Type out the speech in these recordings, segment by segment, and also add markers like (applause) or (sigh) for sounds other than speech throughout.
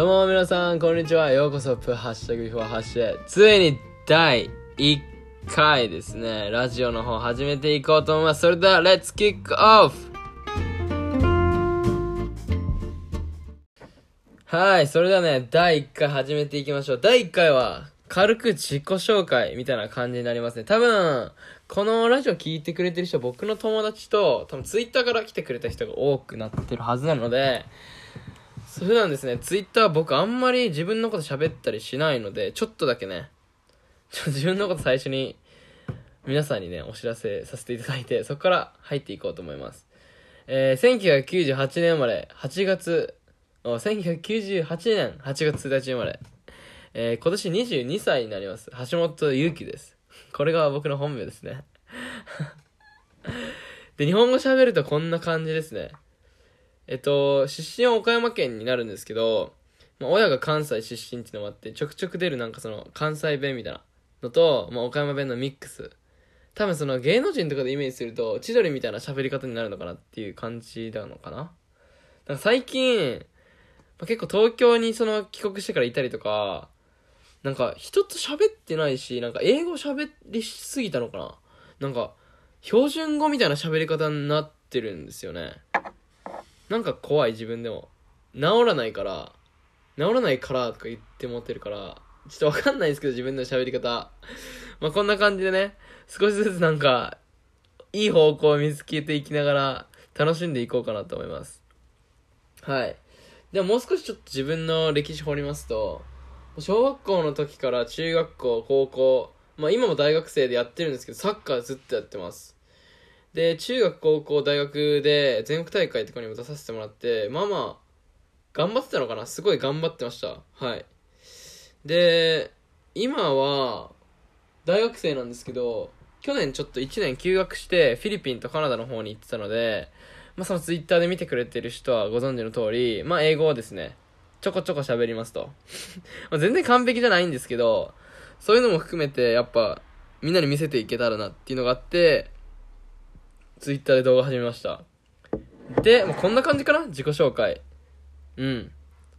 どうも皆さん、こんにちは。ようこそ、プハッシュタグビフォーハッシュへ。ついに第1回ですね。ラジオの方始めていこうと思います。それでは、レッツキックオフはい、それではね、第1回始めていきましょう。第1回は、軽く自己紹介みたいな感じになりますね。多分、このラジオ聞いてくれてる人僕の友達と、多分ツイッターから来てくれた人が多くなってるはずなので、普段ですね、ツイッター僕あんまり自分のこと喋ったりしないので、ちょっとだけね、ち (laughs) ょ自分のこと最初に皆さんにね、お知らせさせていただいて、そこから入っていこうと思います。えー、1998年生まれ、8月、1998年8月1日生まれ、えー、今年22歳になります。橋本ゆうきです。これが僕の本名ですね。(laughs) で、日本語喋るとこんな感じですね。えっと、出身は岡山県になるんですけど、まあ、親が関西出身っていうのもあって、ちょくちょく出るなんかその関西弁みたいなのと、まあ、岡山弁のミックス。多分その芸能人とかでイメージすると、千鳥みたいな喋り方になるのかなっていう感じなのかな。か最近、まあ、結構東京にその帰国してからいたりとか、なんか人と喋ってないし、なんか英語喋りすぎたのかな。なんか標準語みたいな喋り方になってるんですよね。なんか怖い自分でも。治らないから、治らないからとか言って持ってるから、ちょっとわかんないですけど自分の喋り方。まあこんな感じでね、少しずつなんか、いい方向を見つけていきながら楽しんでいこうかなと思います。はい。でももう少しちょっと自分の歴史掘りますと、小学校の時から中学校、高校、まあ今も大学生でやってるんですけど、サッカーずっとやってます。で、中学、高校、大学で全国大会とかにも出させてもらって、まあまあ、頑張ってたのかな？すごい頑張ってました。はい。で、今は、大学生なんですけど、去年ちょっと1年休学して、フィリピンとカナダの方に行ってたので、まあそのツイッターで見てくれてる人はご存知の通り、まあ英語をですね、ちょこちょこ喋りますと。(laughs) ま全然完璧じゃないんですけど、そういうのも含めて、やっぱ、みんなに見せていけたらなっていうのがあって、ツイッターで動画始めました。で、まあ、こんな感じかな？自己紹介。うん。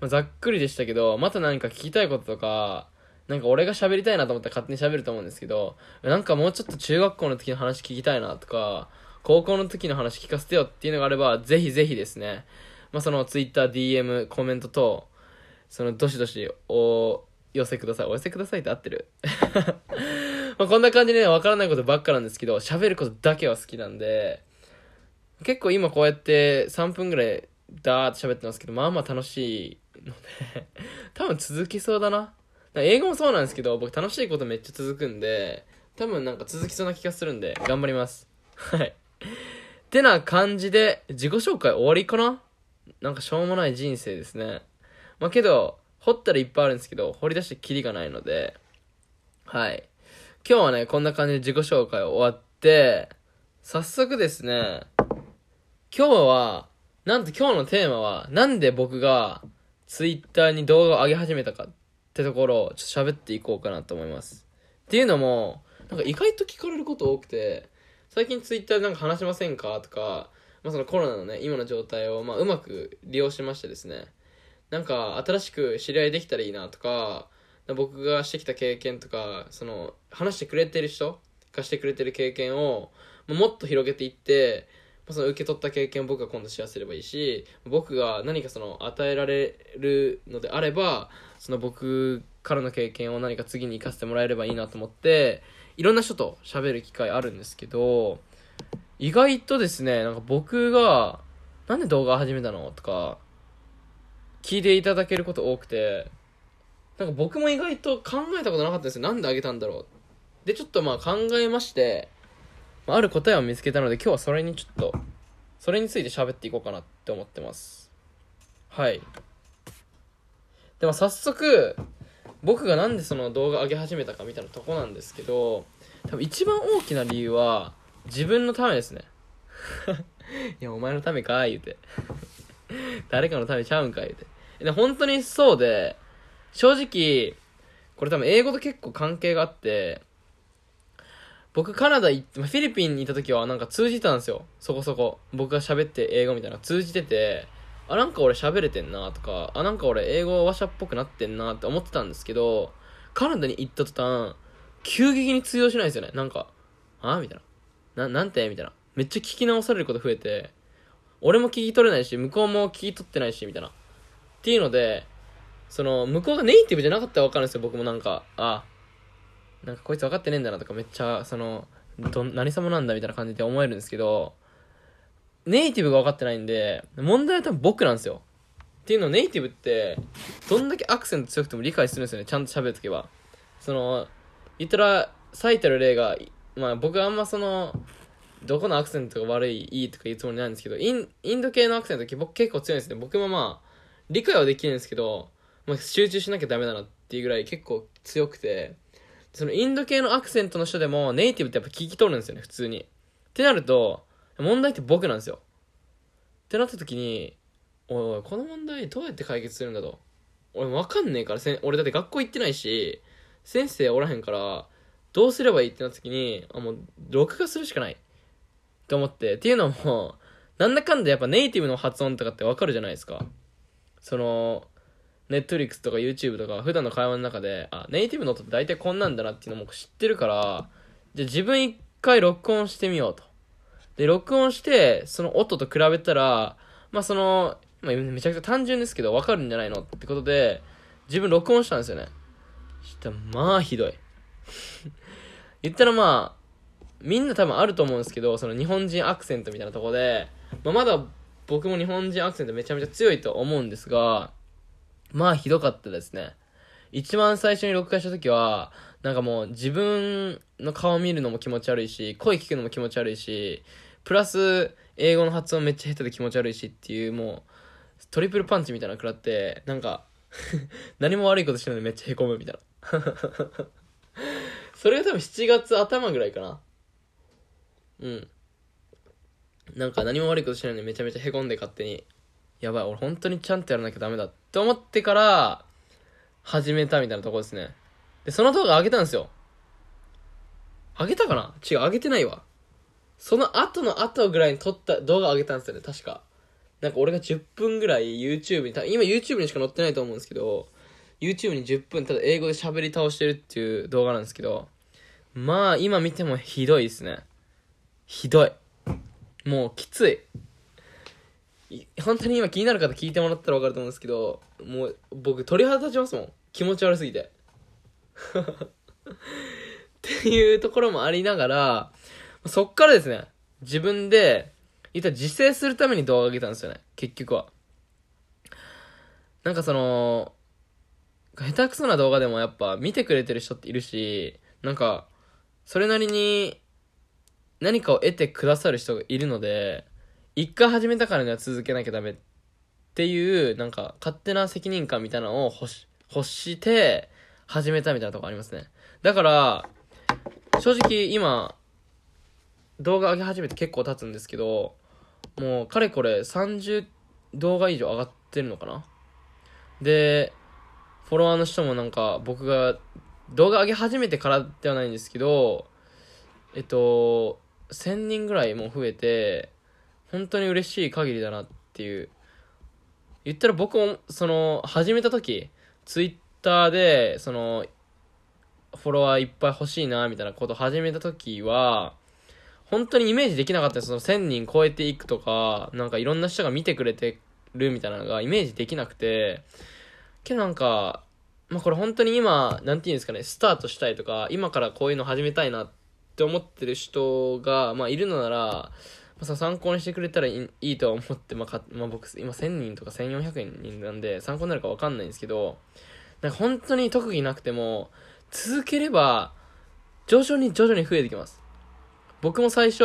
まあ、ざっくりでしたけど、また何か聞きたいこととか、なんか俺が喋りたいなと思ったら勝手に喋ると思うんですけど、なんかもうちょっと中学校の時の話聞きたいなとか、高校の時の話聞かせてよっていうのがあれば、ぜひぜひですね、まあ、そのツイッター、DM、コメント等、そのどしどしお寄せください。お寄せくださいって合ってるまあこんな感じでね、わからないことばっかなんですけど、喋ることだけは好きなんで、結構今こうやって3分ぐらいダーッと喋ってますけど、まあまあ楽しいので、(laughs) 多分続きそうだな。だ英語もそうなんですけど、僕楽しいことめっちゃ続くんで、多分なんか続きそうな気がするんで、頑張ります。はい。ってな感じで、自己紹介終わりかな？なんかしょうもない人生ですね。まあけど、掘ったらいっぱいあるんですけど、掘り出してキリがないので、はい。今日はね、こんな感じで自己紹介終わって、早速ですね、今日は、なんと今日のテーマは、なんで僕がツイッターに動画を上げ始めたかってところをちょっと喋っていこうかなと思います。っていうのも、なんか意外と聞かれること多くて、最近ツイッターでなんか話しませんかとか、まあそのコロナのね、今の状態を、まあうまく利用しましてですね、なんか新しく知り合いできたらいいなとか、僕がしてきた経験とか、その、話してくれてる人がしてくれてる経験を、もっと広げていって、その受け取った経験を僕が今度シェアすればいいし、僕が何かその与えられるのであれば、その僕からの経験を何か次に生かしてもらえればいいなと思って、いろんな人と喋る機会あるんですけど、意外とですね、なんか僕が、なんで動画始めたの？とか、聞いていただけること多くて、なんか僕も意外と考えたことなかったですよ。なんであげたんだろう。で、ちょっとまあ考えまして、ある答えを見つけたので、今日はそれにちょっと、それについて喋っていこうかなって思ってます。はい。でも早速、僕がなんでその動画上げ始めたかみたいなとこなんですけど、多分一番大きな理由は、自分のためですね。(laughs) いや、お前のためか言うて。誰かのためちゃうんか言うて。で、本当にそうで、正直、これ多分英語と結構関係があって、僕カナダ行って、フィリピンにいた時はなんか通じたんですよ。そこそこ。僕が喋って英語みたいな。通じてて、あなんか俺喋れてんなとかあなんか俺英語話者っぽくなってんなって思ってたんですけどカナダに行った途端急激に通用しないですよね。なんかあみたいな。ななんて？みたいな。めっちゃ聞き直されること増えて俺も聞き取れないし向こうも聞き取ってないしみたいな。っていうのでその向こうがネイティブじゃなかったら分かるんですよ僕もなんか。あなんかこいつ分かってねえんだなとかめっちゃそのど何様なんだみたいな感じで思えるんですけどネイティブが分かってないんで問題は多分僕なんですよ。っていうのネイティブってどんだけアクセント強くても理解するんですよねちゃんと喋るときは。その言ったら最たる例がまあ僕はあんまそのどこのアクセントが悪いいいとか言うつもりないんですけどインインド系のアクセント僕結構強いんですね。僕もまあ理解はできるんですけど、まあ、集中しなきゃダメだなっていうぐらい結構強くてそのインド系のアクセントの人でもネイティブってやっぱ聞き取るんですよね普通に。ってなると問題って僕なんですよ。ってなった時においおいこの問題どうやって解決するんだと。俺分かんねえからせ俺だって学校行ってないし先生おらへんからどうすればいいってなった時にあもう録画するしかない。って思って。っていうのもなんだかんだやっぱネイティブの発音とかって分かるじゃないですか。そのネットリックスとか YouTube とか普段の会話の中であネイティブの音って大体こんなんだなっていうのも知ってるからじゃあ自分一回録音してみようと。で録音してその音と比べたらまあその、まあ、めちゃくちゃ単純ですけど分かるんじゃないのってことで自分録音したんですよね。したまあひどい。(laughs) 言ったらまあみんな多分あると思うんですけどその日本人アクセントみたいなとこで、まあ、まだ僕も日本人アクセントめちゃめちゃ強いと思うんですがまあひどかったですね。一番最初に録画した時はなんかもう自分の顔見るのも気持ち悪いし声聞くのも気持ち悪いしプラス英語の発音めっちゃ下手で気持ち悪いしっていうもうトリプルパンチみたいなの食らってなんか (laughs) 何も悪いことしないのにめっちゃへこむみたいな。(laughs) それが多分7月頭ぐらいかな。うん。なんか何も悪いことしないのにめちゃめちゃへこんで勝手にやばい俺本当にちゃんとやらなきゃダメだって思ってから始めたみたいなとこですね。でその動画上げたんですよ。上げたかな？違う上げてないわ。その後の後ぐらいに撮った動画上げたんですよね確か。なんか俺が10分ぐらい YouTube に今 YouTube にしか載ってないと思うんですけど YouTube に10分ただ英語で喋り倒してるっていう動画なんですけどまあ今見てもひどいですね。ひどい。もうきつい。本当に今気になる方聞いてもらったら分かると思うんですけどもう僕鳥肌立ちますもん。気持ち悪すぎて。(laughs) っていうところもありながらそっからですね。自分で言ったら自制するために動画上げたんですよね。結局は。なんかその下手くそな動画でもやっぱ見てくれてる人っているしなんかそれなりに何かを得てくださる人がいるので一回始めたからには続けなきゃダメっていうなんか勝手な責任感みたいなのを欲し欲して始めたみたいなとこありますね。だから正直今動画上げ始めて結構経つんですけどもうかれこれ30動画以上上がってるのかな。でフォロワーの人もなんか僕が動画上げ始めてからではないんですけどえっと1000人ぐらいもう増えて本当に嬉しい限りだなっていう。言ったら僕もその始めた時ツイッターでそのフォロワーいっぱい欲しいなみたいなこと始めた時は本当にイメージできなかったその1000人超えていくとかなんかいろんな人が見てくれてるみたいなのがイメージできなくて。けどなんかまあこれ本当に今なんていうんですかねスタートしたいとか今からこういうの始めたいなって思ってる人がまあいるのならまあ、参考にしてくれたらいいとは思って、まあかまあ、僕今1000人とか1400人なんで参考になるか分かんないんですけどなんか本当に特技なくても続ければ徐々に徐々に増えてきます。僕も最初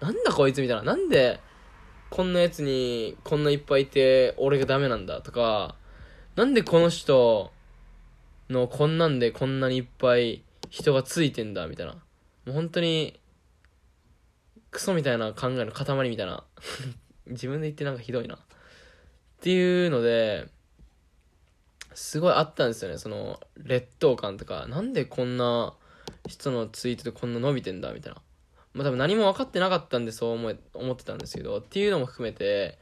なんだこいつみたいななんでこんなやつにこんないっぱいいて俺がダメなんだとかなんでこの人のこんなんでこんなにいっぱい人がついてんだみたいな。もう本当にクソみたいな考えの塊みたいな (laughs) 自分で言ってなんかひどいなっていうのですごいあったんですよねその劣等感とかなんでこんな人のツイートでこんな伸びてんだみたいなまあ多分何も分かってなかったんでそう思え思ってたんですけどっていうのも含めて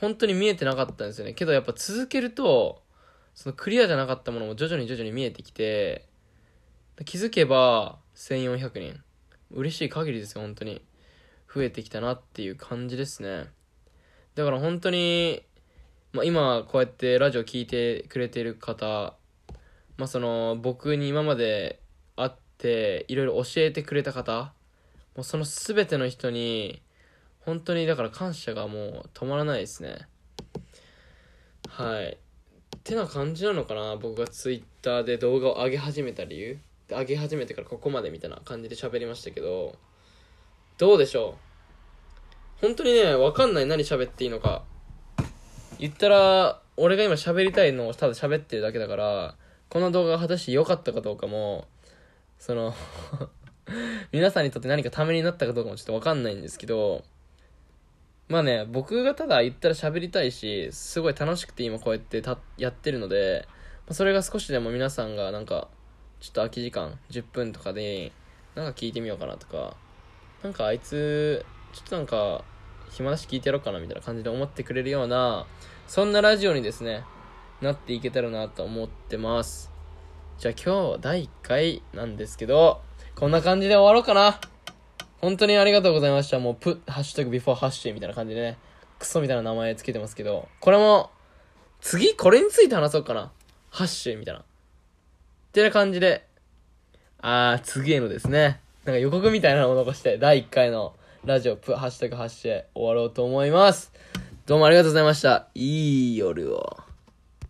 本当に見えてなかったんですよね。けどやっぱ続けると、そのクリアじゃなかったものも徐々に徐々に見えてきて、気づけば1400人。嬉しい限りですよ、本当に。増えてきたなっていう感じですね。だから本当に、まあ、今こうやってラジオ聞いてくれてる方、まあ、その僕に今まで会っていろいろ教えてくれた方、もうその全ての人に本当にだから感謝がもう止まらないですね。はい。ってな感じなのかな僕が Twitter で動画を上げ始めた理由上げ始めてからここまでみたいな感じで喋りましたけど、どうでしょう？本当にね、わかんない何喋っていいのか。言ったら、俺が今喋りたいのをただ喋ってるだけだから、この動画が果たして良かったかどうかも、その (laughs) 皆さんにとって何かためになったかどうかもちょっとわかんないんですけど、まあね、僕がただ言ったら喋りたいし、すごい楽しくて今こうやってたやってるので、それが少しでも皆さんがなんか、ちょっと空き時間10分とかで、なんか聞いてみようかなとか、なんかあいつ、ちょっとなんか、暇だし聞いてやろうかなみたいな感じで思ってくれるような、そんなラジオにですね、なっていけたらなと思ってます。じゃあ今日第1回なんですけど、こんな感じで終わろうかな。本当にありがとうございました。もう、プッ、ハッシュタグビフォーハッシュみたいな感じでね、クソみたいな名前つけてますけど、これも、次これについて話そうかな。ハッシュみたいな。ってな感じで、あー、次へのですね、なんか予告みたいなのを残して、第1回のラジオ、プ、ハッシュタグハッシュ終わろうと思います。どうもありがとうございました。いい夜を。